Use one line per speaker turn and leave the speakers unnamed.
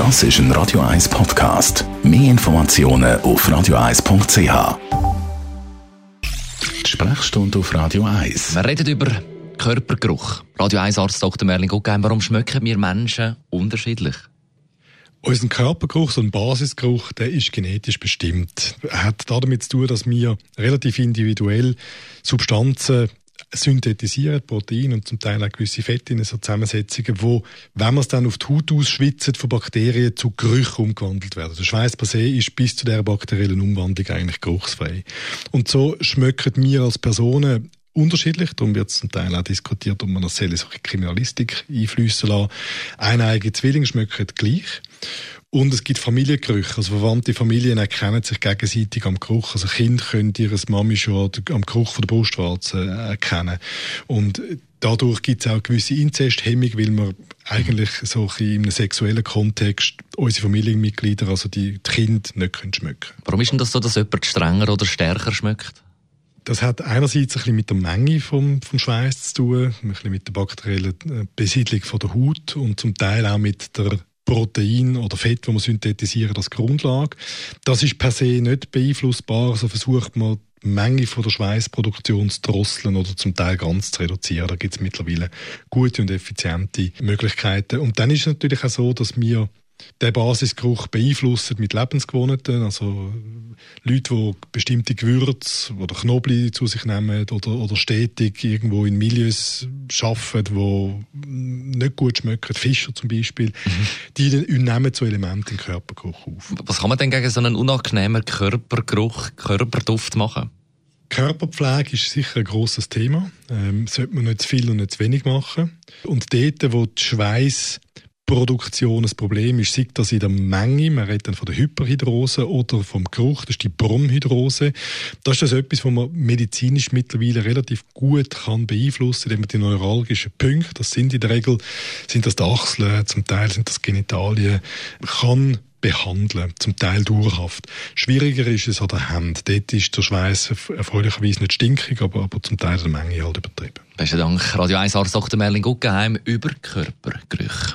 Das ist ein Radio 1 Podcast. Mehr Informationen auf radio1.ch. Die Sprechstunde auf Radio 1.
Wir reden über Körpergeruch. Radio 1 Arzt Dr. Merlin Guggenheim, warum schmecken wir Menschen unterschiedlich?
Unser Körpergeruch, so ein Basisgeruch, der ist genetisch bestimmt. Er hat damit zu tun, dass wir relativ individuell Substanzen synthetisieren, Proteine und zum Teil auch gewisse Fette in so Zusammensetzungen, wo, wenn man es dann auf die Haut ausschwitzt, von Bakterien zu Gerüchen umgewandelt werden. Der Schweiß per se ist bis zu der bakteriellen Umwandlung eigentlich geruchsfrei. Und so schmecken wir als Personen unterschiedlich. Darum wird zum Teil auch diskutiert, ob man das solche Kriminalistik einfließen lassen. Eineige Zwillinge schmecken gleich. Und es gibt Familiengerüche. Also verwandte Familien erkennen sich gegenseitig am Geruch. Also Kinder können ihre Mami schon am Geruch von der Brustwarze erkennen. Und dadurch gibt es auch gewisse Inzesthemmung, weil man eigentlich so in einem sexuellen Kontext unsere Familienmitglieder, also die, die Kinder, nicht können schmecken
Warum ist denn das so, dass jemand strenger oder stärker schmeckt?
Das hat einerseits ein bisschen mit der Menge vom, vom Schweiß zu tun, ein bisschen mit der bakteriellen äh, Besiedlung von der Haut und zum Teil auch mit der Protein oder Fett, das wir synthetisieren als Grundlage. Das ist per se nicht beeinflussbar, also versucht man die Menge von der Schweißproduktion zu drosseln oder zum Teil ganz zu reduzieren. Da gibt es mittlerweile gute und effiziente Möglichkeiten. Und dann ist es natürlich auch so, dass wir der Basisgeruch beeinflusst mit Lebensgewohnheiten. Also Leute, die bestimmte Gewürze oder Knoblauch zu sich nehmen oder, oder stetig irgendwo in Milieus arbeiten, die nicht gut schmecken, Fischer zum Beispiel, mhm. die nehmen so Elemente im Körpergeruch auf.
Was kann man denn gegen so einen unangenehmen Körpergeruch, Körperduft machen?
Körperpflege ist sicher ein grosses Thema. Ähm, sollte man nicht zu viel und nicht zu wenig machen. Und dort, wo die Schweiß Produktion ein Problem ist, sei das in der Menge, man redet dann von der Hyperhidrose oder vom Geruch, das ist die Bromhydrose. Das ist das etwas, was man medizinisch mittlerweile relativ gut kann beeinflussen, indem man die neuralgischen Punkte, das sind in der Regel, sind das die Achseln, zum Teil sind das Genitalien, kann behandeln, zum Teil dauerhaft. Schwieriger ist es an der Hand. Dort ist der Schweiß erfreulicherweise nicht stinkig, aber, aber zum Teil der Menge halt übertrieben.
Besten Dank, Radio 1 Arzt Dr. Merlin Guggenheim über Körpergerüche.